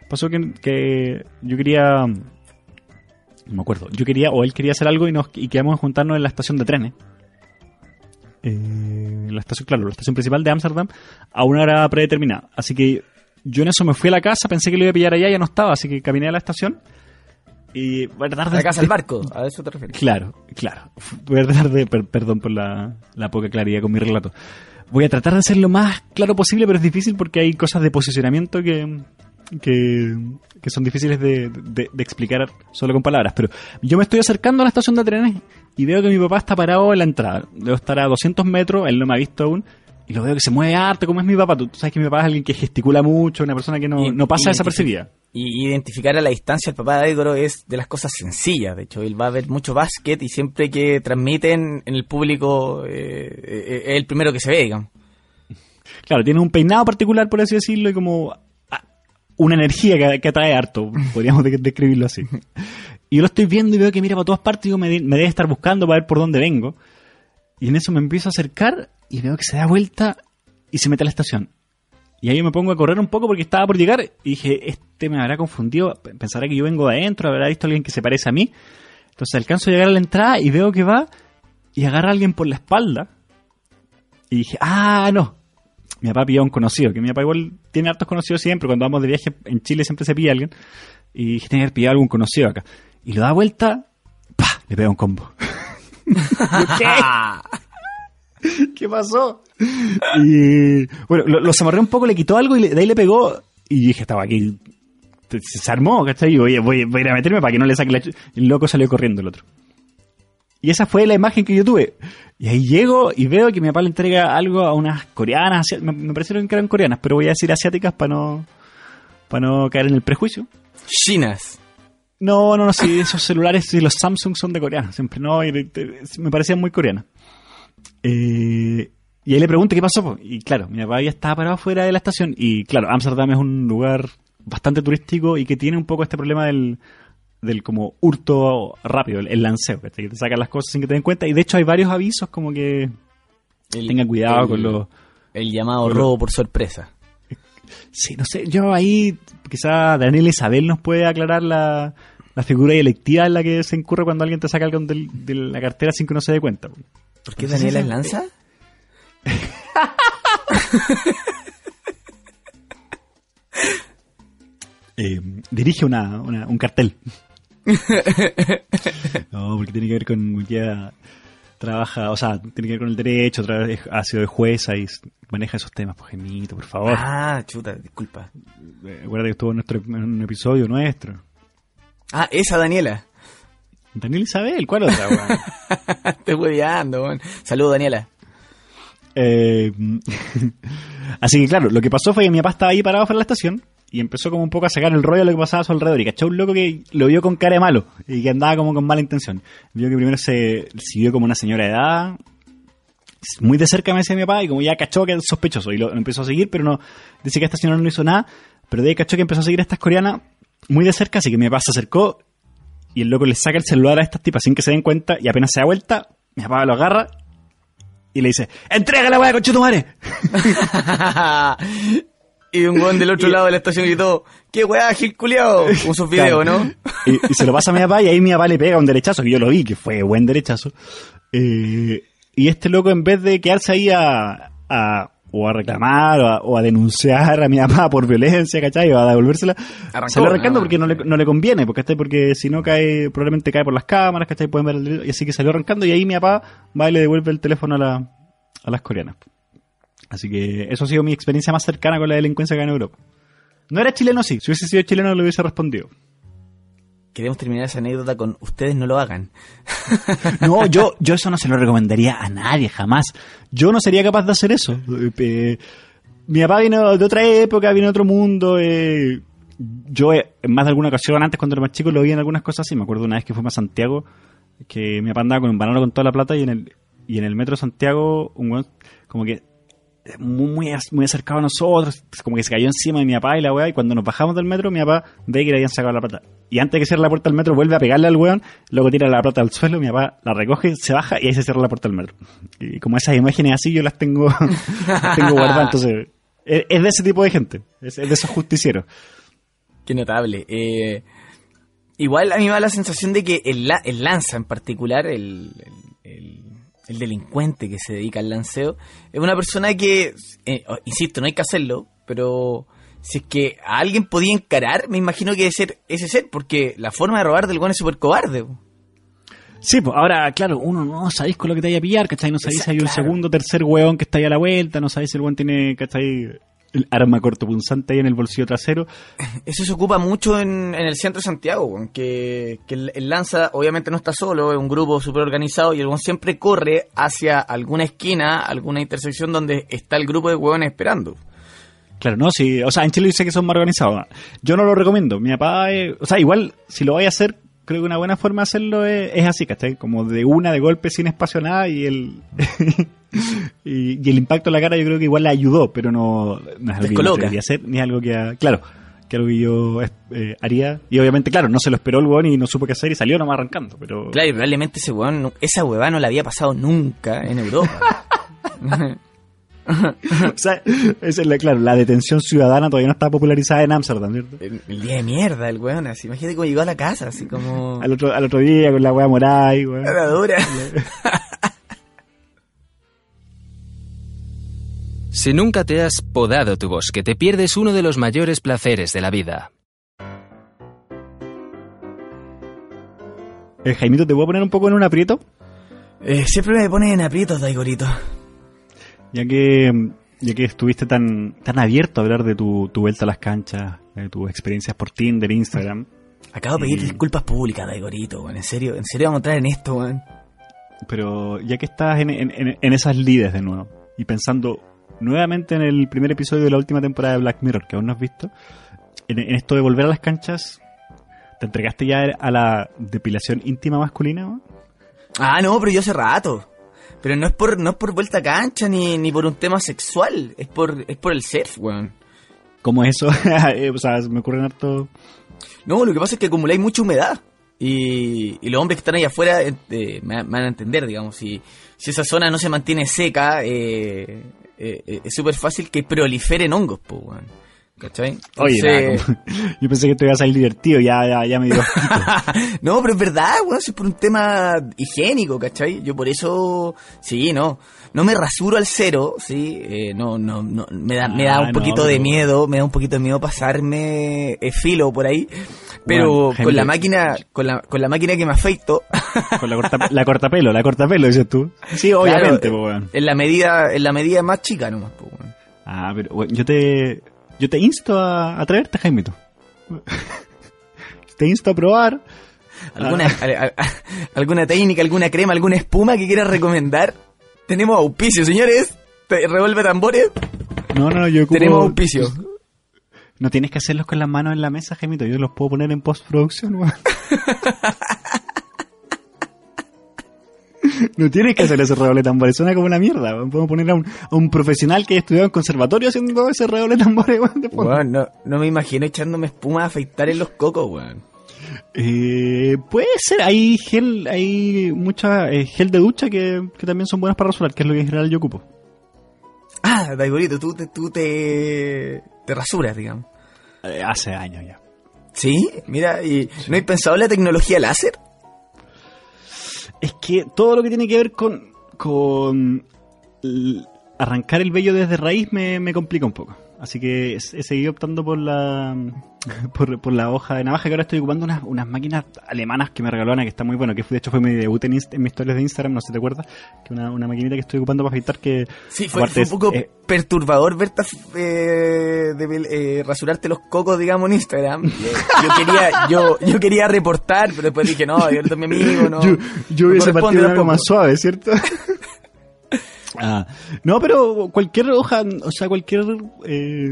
pasó que, que yo quería, no me acuerdo, yo quería, o él quería hacer algo y nos y quedamos a juntarnos en la estación de trenes. Eh, la estación, claro, la estación principal de Ámsterdam, a una hora predeterminada. Así que yo en eso me fui a la casa, pensé que lo iba a pillar allá, ya no estaba, así que caminé a la estación. Y voy a tratar
A
de.
la casa [laughs] del barco, a eso te refieres.
Claro, claro. Voy a tratar de. per- perdón por la, la poca claridad con mi relato. Voy a tratar de ser lo más claro posible, pero es difícil porque hay cosas de posicionamiento que. que, que son difíciles de, de- de explicar solo con palabras. Pero yo me estoy acercando a la estación de trenes y veo que mi papá está parado en la entrada. Debo estar a 200 metros, él no me ha visto aún. Y lo veo que se mueve harto, como es mi papá. Tú, tú sabes que mi papá es alguien que gesticula mucho, una persona que no,
Y-
no pasa desapercibida.
Y identificar a la distancia al papá de Aigoro es de las cosas sencillas. De hecho, él va a ver mucho básquet y siempre que transmiten en el público eh, eh, es el primero que se ve, digamos.
Claro, tiene un peinado particular, por así decirlo, y como ah, una energía que, que atrae harto, podríamos de- describirlo así. [laughs] Y yo lo estoy viendo y veo que mira para todas partes y digo, me, de- me debe estar buscando para ver por dónde vengo. Y en eso me empiezo a acercar y veo que se da vuelta y se mete a la estación. Y ahí me pongo a correr un poco porque estaba por llegar y dije, este me habrá confundido, pensará que yo vengo de adentro, habrá visto a alguien que se parece a mí. Entonces alcanzo a llegar a la entrada y veo que va y agarra a alguien por la espalda. Y dije, ah, no. Mi papá pilló a un conocido, que mi papá igual tiene hartos conocidos siempre, cuando vamos de viaje en Chile siempre se pilla alguien. Y dije, tiene que haber pillado a algún conocido acá. Y lo da vuelta, ¡pa! Le pega un combo. ¿Qué? [laughs] ¿Qué pasó? Y bueno, lo, lo amarré un poco, le quitó algo y le- de ahí le pegó. Y dije, estaba aquí. Se armó, ¿cachai? Y voy, voy, voy a ir a meterme para que no le saque la el loco salió corriendo el otro. Y esa fue la imagen que yo tuve. Y ahí llego y veo que mi papá le entrega algo a unas coreanas. asi- Me, me parecieron que eran coreanas, pero voy a decir asiáticas para no, para no caer en el prejuicio.
Chinas.
No, no, no, sí, esos celulares, sí, los Samsung son de coreanas, siempre, no, y me parecían muy coreanas. Eh, y ahí le pregunto qué pasó, y claro, mi papá ya estaba parado fuera de la estación, y claro, Amsterdam es un lugar bastante turístico y que tiene un poco este problema del, del como hurto rápido, el, el lanceo, que te sacan las cosas sin que te den cuenta, y de hecho hay varios avisos como que
El-
tengan cuidado
el-
con los...
El llamado robo por sorpresa.
Sí, no sé, yo ahí quizá Daniel Isabel nos puede aclarar la, la figura electiva en la que se incurre cuando alguien te saca algo del- de la cartera sin que uno se dé cuenta.
¿Por qué Daniela es lanza? [laughs]
Eh, dirige una, una- un cartel. [laughs] no, porque tiene que ver con ella trabaja, o sea, tiene que ver con el derecho, ha sido de jueza y maneja esos temas, pues gemito, por favor.
Ah, chuta, disculpa.
Eh, Acuérdate que estuvo en, nuestro, en un episodio nuestro.
Ah, esa Daniela.
Daniel Isabel, ¿cuál otra? weón? [laughs]
Estoy hueveando, weón. Saludos, Daniela.
Eh, [laughs] así que claro, lo que pasó fue que mi papá estaba ahí parado fuera de la estación y empezó como un poco a sacar el rollo de lo que pasaba a su alrededor y cachó un loco que lo vio con cara de malo y que andaba como con mala intención. Vio que primero se siguió como una señora de edad, muy de cerca me decía mi papá y como ya cachó que es sospechoso y lo, lo empezó a seguir, pero no, dice que esta señora no hizo nada, pero de ahí cachó que empezó a seguir a estas coreanas muy de cerca, así que mi papá se acercó y el loco le saca el celular a estas tipas sin que se den cuenta y apenas se da vuelta, mi papá lo agarra y le dice, ¡entrega la weá, concha tu madre! [laughs]
y un weón del otro lado de la estación gritó, ¿qué weá, Gil culiao? [laughs] Con sus videos,
Claro.
¿no?
Y, y se lo pasa a mi papá y ahí mi papá le pega un derechazo, que yo lo vi, que fue buen derechazo. Eh, y este loco en vez de quedarse ahí a, a- o a reclamar o a, o a denunciar a mi papá [laughs] por violencia, ¿cachai? O a devolvérsela,
Arrancó,
salió arrancando
ah.
porque no le, no le conviene, porque, ¿cachai? porque si no cae, probablemente cae por las cámaras, ¿cachai? Pueden ver el y así que salió arrancando y ahí mi papá va y le devuelve el teléfono a, la, a las coreanas. Así que eso ha sido mi experiencia más cercana con la delincuencia acá en Europa. No era chileno, sí. Si hubiese sido chileno, le hubiese respondido.
Queremos terminar esa anécdota con ustedes no lo hagan. [laughs]
No, yo, yo eso no se lo recomendaría a nadie, jamás. Yo no sería capaz de hacer eso. Eh, eh, mi papá vino de otra época, vino de otro mundo. eh, yo eh, en más de alguna ocasión, antes cuando era más chico, lo vi en algunas cosas así. Me acuerdo una vez que fuimos a Santiago, que mi papá andaba con un banano con toda la plata y en el, y en el metro de Santiago, un como que muy, muy, ac- muy acercado a nosotros, como que se cayó encima de mi papá y la weá, y cuando nos bajamos del metro, mi papá ve que le habían sacado la plata. Y antes de que cierre la puerta del metro, vuelve a pegarle al weón, luego tira la plata al suelo, mi papá la recoge, se baja y ahí se cierra la puerta del metro. Y como esas imágenes así, yo las tengo, [laughs] las tengo guardadas, entonces, es, de ese tipo de gente, es, de esos justicieros.
Qué notable. Eh, igual a mí me da la sensación de que el, el lanza en particular, el- el delincuente que se dedica al lanceo, es una persona que, eh, oh, insisto, no hay que hacerlo, pero si es que a alguien podía encarar, me imagino que debe ser ese ser, porque la forma de robar del weón es súper cobarde.
Sí, pues ahora, claro, uno no sabéis con lo que te vaya a pillar, ¿cachai? No sabéis si hay un
Claro.
segundo, tercer hueón que está ahí a la vuelta, no sabéis si el hueón tiene, ¿cachai? El arma cortopunzante ahí en el bolsillo trasero. [laughs]
Eso se ocupa mucho en, en el centro de Santiago, que, que el, el lanza obviamente no está solo, es un grupo súper organizado y el siempre corre hacia alguna esquina, alguna intersección donde está el grupo de hueones esperando.
Claro, no, sí, o sea, en Chile dice que son más organizados. Yo no lo recomiendo. Mi papá, eh, o sea, igual, si lo vais a hacer, creo que una buena forma de hacerlo es, es así, ¿cachai? Como de una de golpe sin espacio nada y el [laughs] [laughs] y, y el impacto en la cara yo creo que igual le ayudó, pero no, no es algo que yo hacer, ni algo que, claro, que algo que yo eh, haría. Y obviamente, claro, no se lo esperó el weón y no supo qué hacer y salió nomás arrancando, pero...
Claro, y probablemente ese weón, esa huevada no la había pasado nunca en Europa. [laughs]
o sea, esa es la, claro, la detención ciudadana todavía no está popularizada en Ámsterdam, ¿cierto?
El, el día de mierda, el weón, así. Imagínate cómo llegó a la casa, así como...
Al otro, al otro día con la weá morada y weón.
La dura. [laughs]
Si nunca te has podado tu bosque, te pierdes uno de los mayores placeres de la vida.
Eh, Jaimito, ¿te puedo poner un poco en un aprieto?
Eh, siempre me pones en aprietos, Daigorito.
Ya que, ya que estuviste tan, tan abierto a hablar de tu, tu vuelta a las canchas, de tus experiencias por Tinder, Instagram.
Acabo de pedir
Y-
disculpas públicas, Daigorito, weón. En serio, en serio vamos a entrar en esto, weón.
Pero ya que estás en- en esas lides de nuevo y pensando nuevamente en el primer episodio de la última temporada de Black Mirror que aún no has visto, en, en esto de volver a las canchas, ¿te entregaste ya a la depilación íntima masculina? weón?
Ah, no, pero yo hace rato. Pero no es por, no es por vuelta a cancha ni, ni por un tema sexual. Es por, es por el surf, weón.
¿Cómo es eso? [laughs] Eh, o sea, me ocurren harto...
No, lo que pasa es que acumuláis mucha humedad. Y, y los hombres que están ahí afuera eh, eh, me, van a entender, digamos. Si, si esa zona no se mantiene seca, eh, eh, eh, es súper fácil que proliferen hongos, pues. ¿Cachai?
Oye,
Entonces-
nada, como- [laughs] yo pensé que te ibas a salir divertido, ya, ya, ya me dio... [laughs]
no, pero es verdad, weón, si es por un tema higiénico, ¿cachai? Yo por eso, sí, no, no me rasuro al cero, sí, eh, no, no, no, me da, me da
Ah,
un
no,
poquito de miedo, me da un poquito de miedo pasarme eh, filo por ahí, pero
Bueno,
con la máquina, con la, con la máquina que me afeito, [laughs]
Con la, corta, la cortapelo, la cortapelo, dices tú. Sí, obviamente,
claro,
weón.
en la medida, en la medida más chica nomás, pues, weón.
Ah, pero weón, yo te yo te insto a atreverte, Jaimito. [laughs] te insto a probar.
¿Alguna,
Ah.
a- a- alguna técnica, alguna crema, alguna espuma que quieras recomendar? Tenemos auspicio, señores. Revuelve tambores.
No, no, yo ocupo-
Tenemos auspicio. [laughs]
No tienes que hacerlos con las manos en la mesa, Jaimito. Yo los puedo poner en postproducción, weón. [laughs] No tienes que hacer ese redoble de tambores, suena como una mierda. weón. Podemos poner a un, a un profesional que haya estudiado en conservatorio haciendo ese redoble de tambores, weón, de fondo.
Weón, no, no me imagino echándome espuma a afeitar en los cocos, weón.
Eh, puede ser, hay gel, hay mucha eh, gel de ducha que, que también son buenas para rasurar, que es lo que en general yo ocupo.
Ah, Daigorito, tú, te, tú te, te rasuras, digamos.
Eh, hace años ya.
¿Sí? Mira, ¿y no hay pensado en la tecnología láser?
Es que todo lo que tiene que ver con, con arrancar el vello desde raíz me, me complica un poco. Así que he seguido optando por la [laughs] por, por la hoja de navaja que ahora estoy ocupando unas, unas máquinas alemanas que me regaló Ana, que está muy bueno, que fue, de hecho fue mi debut en, en mis historias de Instagram, no sé si te acuerdas, que una, una maquinita que estoy ocupando para afeitar que
Sí, fue, un poco
es- eh,
perturbador verte eh, de- eh, rasurarte los cocos, digamos, en Instagram. [laughs] Yo quería, yo, yo quería reportar, pero después dije, no, yo mi amigo, no.
yo, yo hubiese partido algo más suave, ¿cierto? [laughs] Ah, no, pero cualquier hoja, o sea, cualquier eh,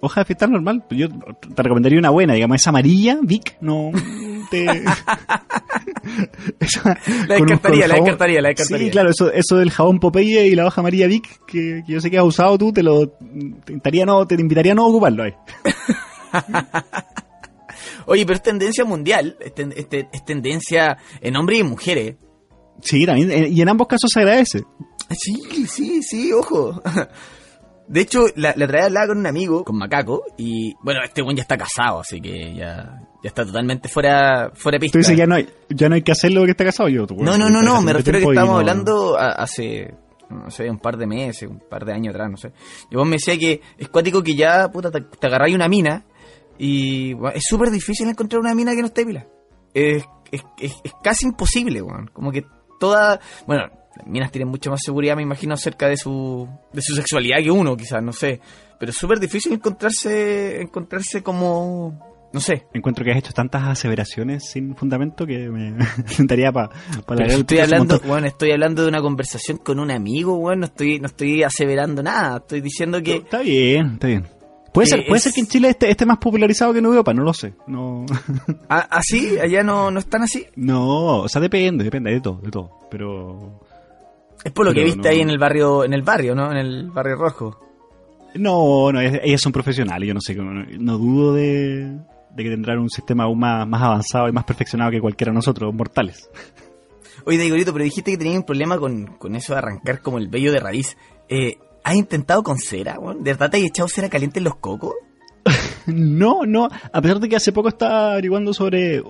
hoja de afeitar normal, yo te recomendaría una buena, digamos, esa amarilla, Vic, no te... [laughs] [laughs] Esa-
La descartaría, la descartaría, la descartaría.
Sí, claro, eso, eso del jabón Popeye y la hoja amarilla Vic, que, que yo sé que has usado tú, te lo te invitaría no, te invitaría a no ocuparlo ahí. [laughs]
Oye, pero es tendencia mundial, es, ten- es es tendencia en hombres y mujeres.
Sí, también, eh, y en ambos casos se agradece.
Sí, sí, sí, ojo. De hecho, la, la vez hablaba con un amigo, con Macaco, y bueno, este buen ya está casado, así que ya, ya está totalmente fuera, fuera de pista.
Tú dices, ya no hay, ya no hay que hacerlo porque está casado yo. tú,
No, no, no, no, me refiero a que estábamos
no-
hablando a- hace, no sé, un par de meses, un par de años atrás, no sé. Y vos me decía que es cuático que ya, puta, te, te agarráis una mina y bueno, es súper difícil encontrar una mina que no esté pila. Es, es, es, es casi imposible, weón. Como que toda, bueno, las minas tienen mucho más seguridad, me imagino, acerca de su, de su sexualidad que uno, quizás, no sé. Pero es súper difícil encontrarse, encontrarse como, no sé,
Encuentro que has hecho tantas aseveraciones sin fundamento que me [laughs] sentaría para
Pero estoy hablando, bueno, estoy hablando de una conversación con un amigo, bueno, no estoy, no estoy aseverando nada, estoy diciendo que
Está bien, está bien. Puede ser, puede
es-
ser que en Chile esté, esté más popularizado que en Europa, no lo sé. No,
a- así, allá no, no están así.
no, o sea, depende, depende de todo, de todo. Pero
Es por lo que viste
no-
ahí en el barrio, en el barrio, ¿no? En el barrio rojo.
no, no, ellas ellas son profesionales, yo no sé, no, no dudo de, de que tendrán un sistema aún más, más avanzado y más perfeccionado que cualquiera de nosotros, mortales.
Oye, Daigorito, pero dijiste que tenías un problema con, con eso de arrancar como el vello de raíz. Eh, ¿Has intentado con cera, weón? ¿De verdad te has echado cera caliente en los cocos?
No, no. A pesar de que hace poco estaba averiguando sobre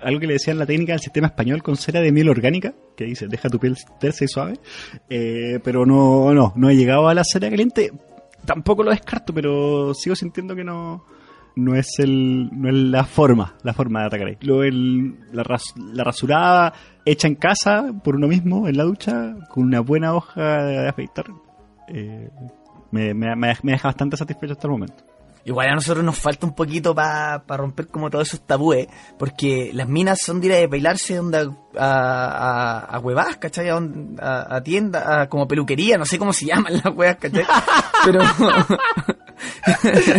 algo que le decían la técnica del sistema español con cera de miel orgánica, que dice, deja tu piel tersa y suave. Eh, pero no, no, no he llegado a la cera caliente. Tampoco lo descarto, pero sigo sintiendo que no, no es el, no es la forma, la forma de atacar. Lo, el, la, ras- la rasurada hecha en casa por uno mismo en la ducha con una buena hoja de afeitar. eh, me, me, me deja bastante satisfecho hasta el momento.
Igual a nosotros nos falta un poquito para romper como todos esos tabúes, porque las minas son de ir a depilarse onda, a, a, a huevas, ¿cachai? A, a, a tienda, a como peluquería, no sé cómo se llaman las huevas, ¿cachai? [laughs] Pero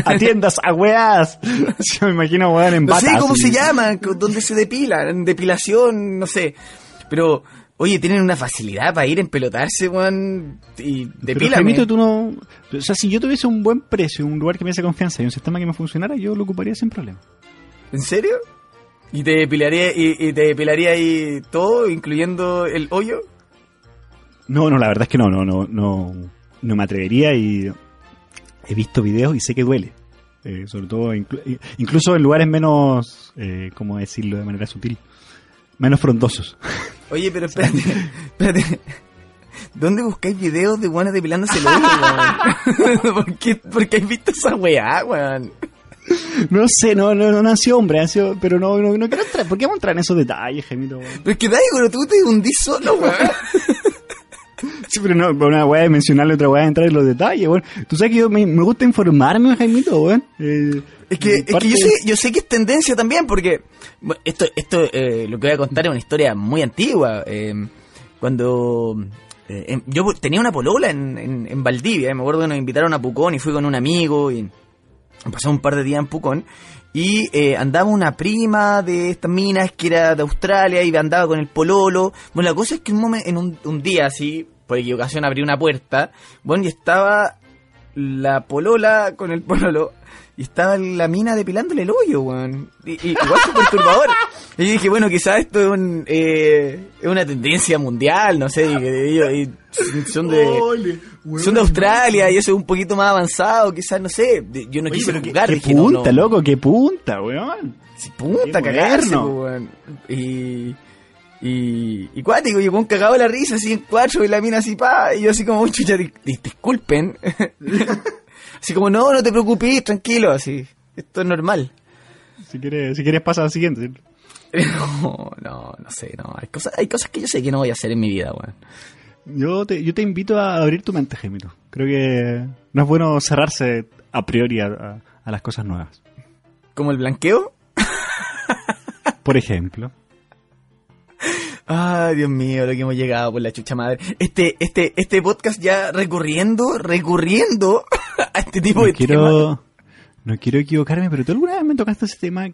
a tiendas, a weas. [laughs] Yo me imagino weón en
no sé cómo
así.
se llaman, dónde se depilan, depilación, no sé. Pero, oye, tienen una facilidad para ir a empelotarse, weón, y
Pero
depílame.
Jaimito, tú no... O sea, si yo tuviese un buen precio, un lugar que me diese confianza y un sistema que me funcionara, yo lo ocuparía sin problema.
¿En serio? ¿Y te depilaría, y, y te depilaría ahí todo, incluyendo el hoyo?
No, no, la verdad es que no, no, no, no, no me atrevería y he visto videos y sé que duele. Eh, sobre todo, inclu- incluso en lugares menos, eh, ¿cómo decirlo de manera sutil? Menos frondosos. [laughs]
Oye, pero [laughs] espérate, espérate. ¿Dónde buscáis videos de guanes depilándose el hoyo, weón? [laughs] ¿Por qué, ¿Por qué has visto esa weá, weón?
No sé, no, no, no, no han sido hombres, han sido, pero no, no, no quiero entrar. ¿Por qué vamos a entrar en esos detalles, weón?
Pero es que Daigo, tú te hundís solo, weón. [laughs]
Sí, pero no, una weá de mencionarle otra weá de entrar en los detalles, weón. Tú sabes que yo me, me gusta informarme, Jaimito, weón. Eh,
Es que, es que yo, sé, yo sé que es tendencia también, porque esto, esto eh, lo que voy a contar es una historia muy antigua. eh, cuando eh, em- yo tenía una polola en, en, en Valdivia, me acuerdo que nos invitaron a Pucón y fui con un amigo y pasamos un par de días en Pucón. Y eh, andaba una prima de estas minas que era de Australia y andaba con el pololo. Bueno, la cosa es que un, momen- en un, un día así, por equivocación abrí una puerta, bueno, y estaba la polola con el pololo y estaba la mina depilándole el hoyo, weón. Y, y igual fue perturbador. Y yo dije, bueno, quizás esto es, un, eh, es una tendencia mundial, no sé, y y son de... Son de Australia y eso es un poquito más avanzado, quizás, no sé. Yo no
Oye,
quise
pero qué, qué
no,
punta,
no.
loco, qué punta, weón.
Sí, punta, cagarse, po, weón. Y. Y, y cuático, y con cagado la risa así en cuatro y la mina así pa, y yo así como, "Uy, chucha, di- di- disculpen. [laughs] así como, no, no te preocupes, tranquilo, así, esto es normal.
Si quieres, si quieres pasa al siguiente. [laughs]
No, no, no sé, no, hay cosas, hay cosas que yo sé que no voy a hacer en mi vida, weón.
Yo te, yo te invito a abrir tu mente, Jaimito. Creo que no es bueno cerrarse a priori a, a- a las cosas nuevas.
Como el blanqueo.
Por ejemplo. [laughs]
Ay, Dios mío, lo que hemos llegado por la chucha madre. Este, este, este podcast ya recurriendo, recurriendo [laughs] a este tipo
No
de temas.
quiero, no quiero equivocarme, pero tú alguna vez me tocaste ese tema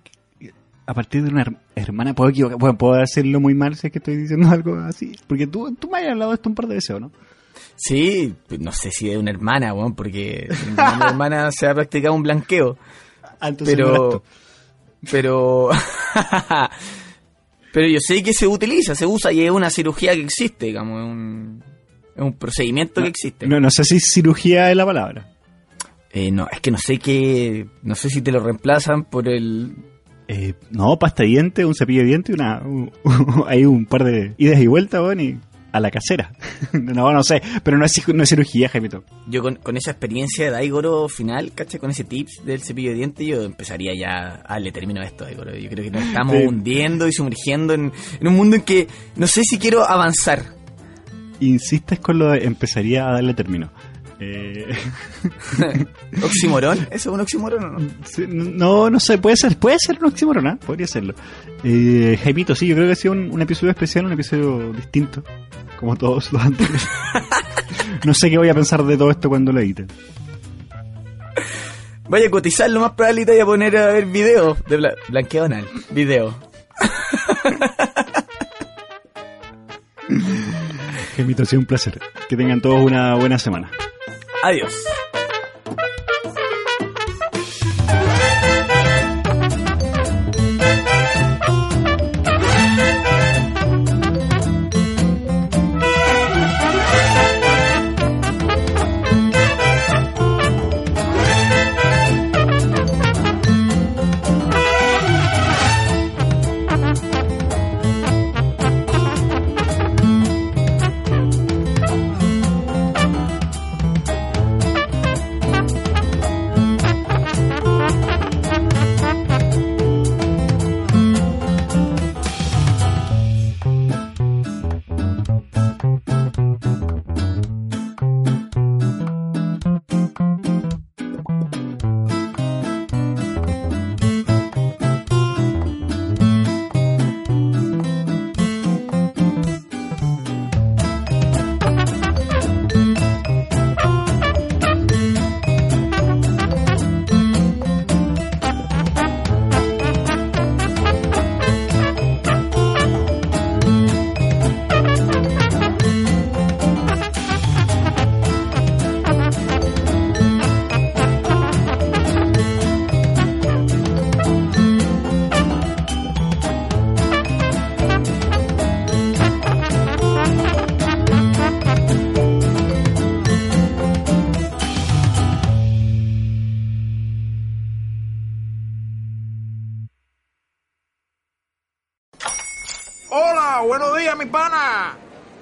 a partir de una her- hermana. ¿Puedo equivocar? Bueno, puedo hacerlo muy mal si es que estoy diciendo [laughs] algo así. Porque tú, tú me has hablado de esto un par de veces, ¿o no?
Sí, no sé si es una hermana, weón, porque mi hermana se ha practicado un blanqueo.
Ah,
Pero, pero, [laughs] pero yo sé que se utiliza, se usa y es una cirugía que existe, digamos, es un, es un procedimiento que existe.
No, no sé si cirugía es la palabra.
Eh, no, es que no sé qué, no sé si te lo reemplazan por el,
Eh, no, pasta de diente, un cepillo de diente y una. un- [laughs] hay un par de idas y vueltas, y a la casera. [laughs] no, no sé, pero no es, no es cirugía, Jaimito.
yo con, con esa experiencia de Daigoro final, ¿cachai? Con ese tips del cepillo de diente, yo empezaría ya a darle término a esto, Daigoro. Yo creo que nos [laughs] estamos
Sí.
hundiendo y sumergiendo en, en un mundo en que no sé si quiero avanzar.
Insistes con lo de empezaría a darle término. Eh, [laughs]
¿Oximorón? [laughs] ¿Eso es un oximorón o no?
sí, no, no sé, puede ser, puede ser un oxímoron, ¿ah? Podría serlo. Eh, Jaimito, sí, yo creo que ha sido un, un episodio especial, un episodio distinto, como todos los anteriores. [laughs] no sé qué voy a pensar de todo esto cuando lo edite.
Vaya a cotizar lo más probable y te voy a poner a ver video de bla- blanqueo anal. Video.
Jaimito, ha sido un placer. Que tengan todos una buena semana.
Adiós.